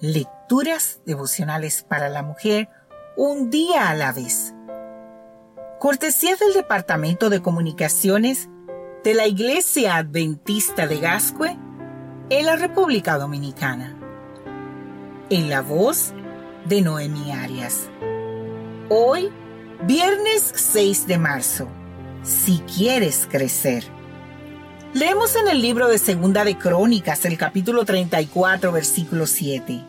Lecturas devocionales para la mujer un día a la vez. Cortesía del Departamento de Comunicaciones de la Iglesia Adventista de Gascue en la República Dominicana. En la voz de Noemi Arias. Hoy, viernes 6 de marzo. Si quieres crecer. Leemos en el libro de Segunda de Crónicas, el capítulo 34, versículo 7.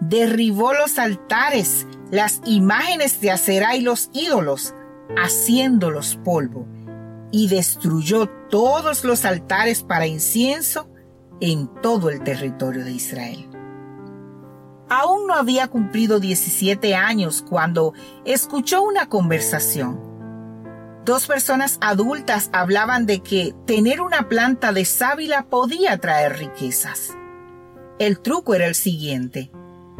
Derribó los altares, las imágenes de acera y los ídolos, haciéndolos polvo, y destruyó todos los altares para incienso en todo el territorio de Israel. Aún no había cumplido 17 años cuando escuchó una conversación Dos personas adultas hablaban de que tener una planta de sábila podía traer riquezas. El truco era el siguiente.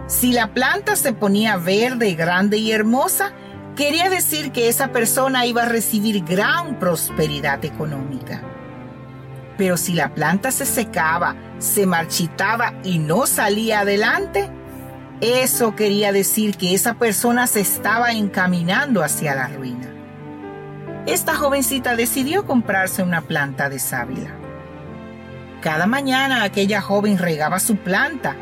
Si la planta se ponía verde, grande y hermosa, quería decir que esa persona iba a recibir gran prosperidad económica. Pero si la planta se secaba, se marchitaba y no salía adelante, eso quería decir que esa persona se estaba encaminando hacia la ruina esta jovencita decidió comprarse una planta de sábila. Cada mañana aquella joven regaba su planta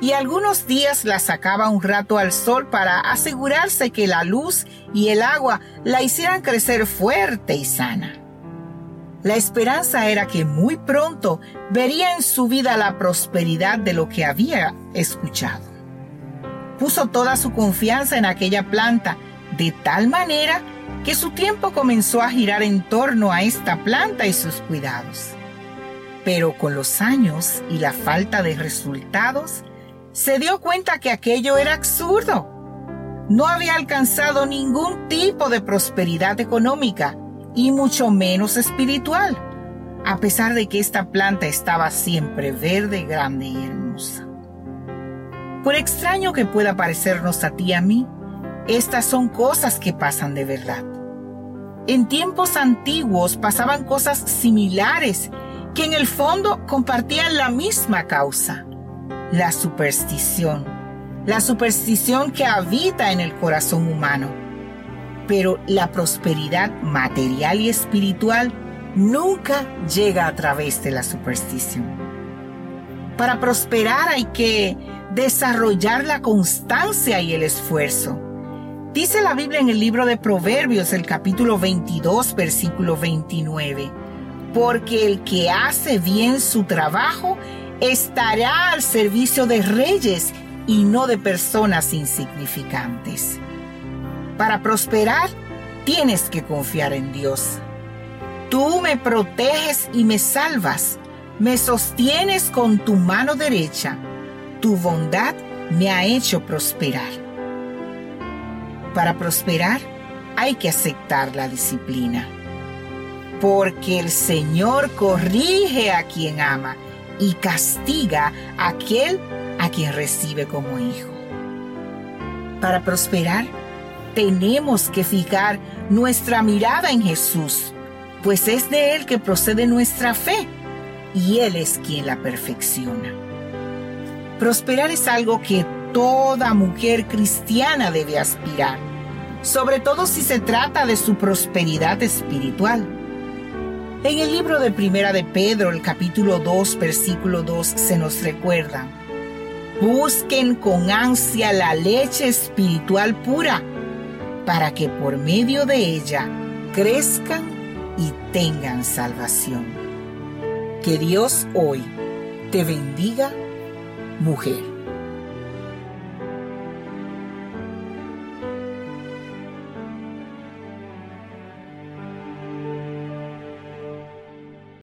y algunos días la sacaba un rato al sol para asegurarse que la luz y el agua la hicieran crecer fuerte y sana. La esperanza era que muy pronto vería en su vida la prosperidad de lo que había escuchado. Puso toda su confianza en aquella planta de tal manera que su tiempo comenzó a girar en torno a esta planta y sus cuidados. Pero con los años y la falta de resultados, se dio cuenta que aquello era absurdo. No había alcanzado ningún tipo de prosperidad económica y mucho menos espiritual, a pesar de que esta planta estaba siempre verde, grande y hermosa. Por extraño que pueda parecernos a ti y a mí, estas son cosas que pasan de verdad. En tiempos antiguos pasaban cosas similares que en el fondo compartían la misma causa, la superstición, la superstición que habita en el corazón humano. Pero la prosperidad material y espiritual nunca llega a través de la superstición. Para prosperar hay que desarrollar la constancia y el esfuerzo Dice la Biblia en el libro de Proverbios, el capítulo 22, versículo 29, porque el que hace bien su trabajo estará al servicio de reyes y no de personas insignificantes. Para prosperar, tienes que confiar en Dios. Tú me proteges y me salvas, me sostienes con tu mano derecha, tu bondad me ha hecho prosperar. Para prosperar hay que aceptar la disciplina. Porque el Señor corrige a quien ama y castiga a aquel a quien recibe como hijo. Para prosperar, tenemos que fijar nuestra mirada en Jesús, pues es de Él que procede nuestra fe y Él es quien la perfecciona. Prosperar es algo que toda mujer cristiana debe aspirar, sobre todo si se trata de su prosperidad espiritual. En el libro de Primera de Pedro, el capítulo 2, versículo 2, se nos recuerda, busquen con ansia la leche espiritual pura, para que por medio de ella crezcan y tengan salvación. Que Dios hoy te bendiga, mujer.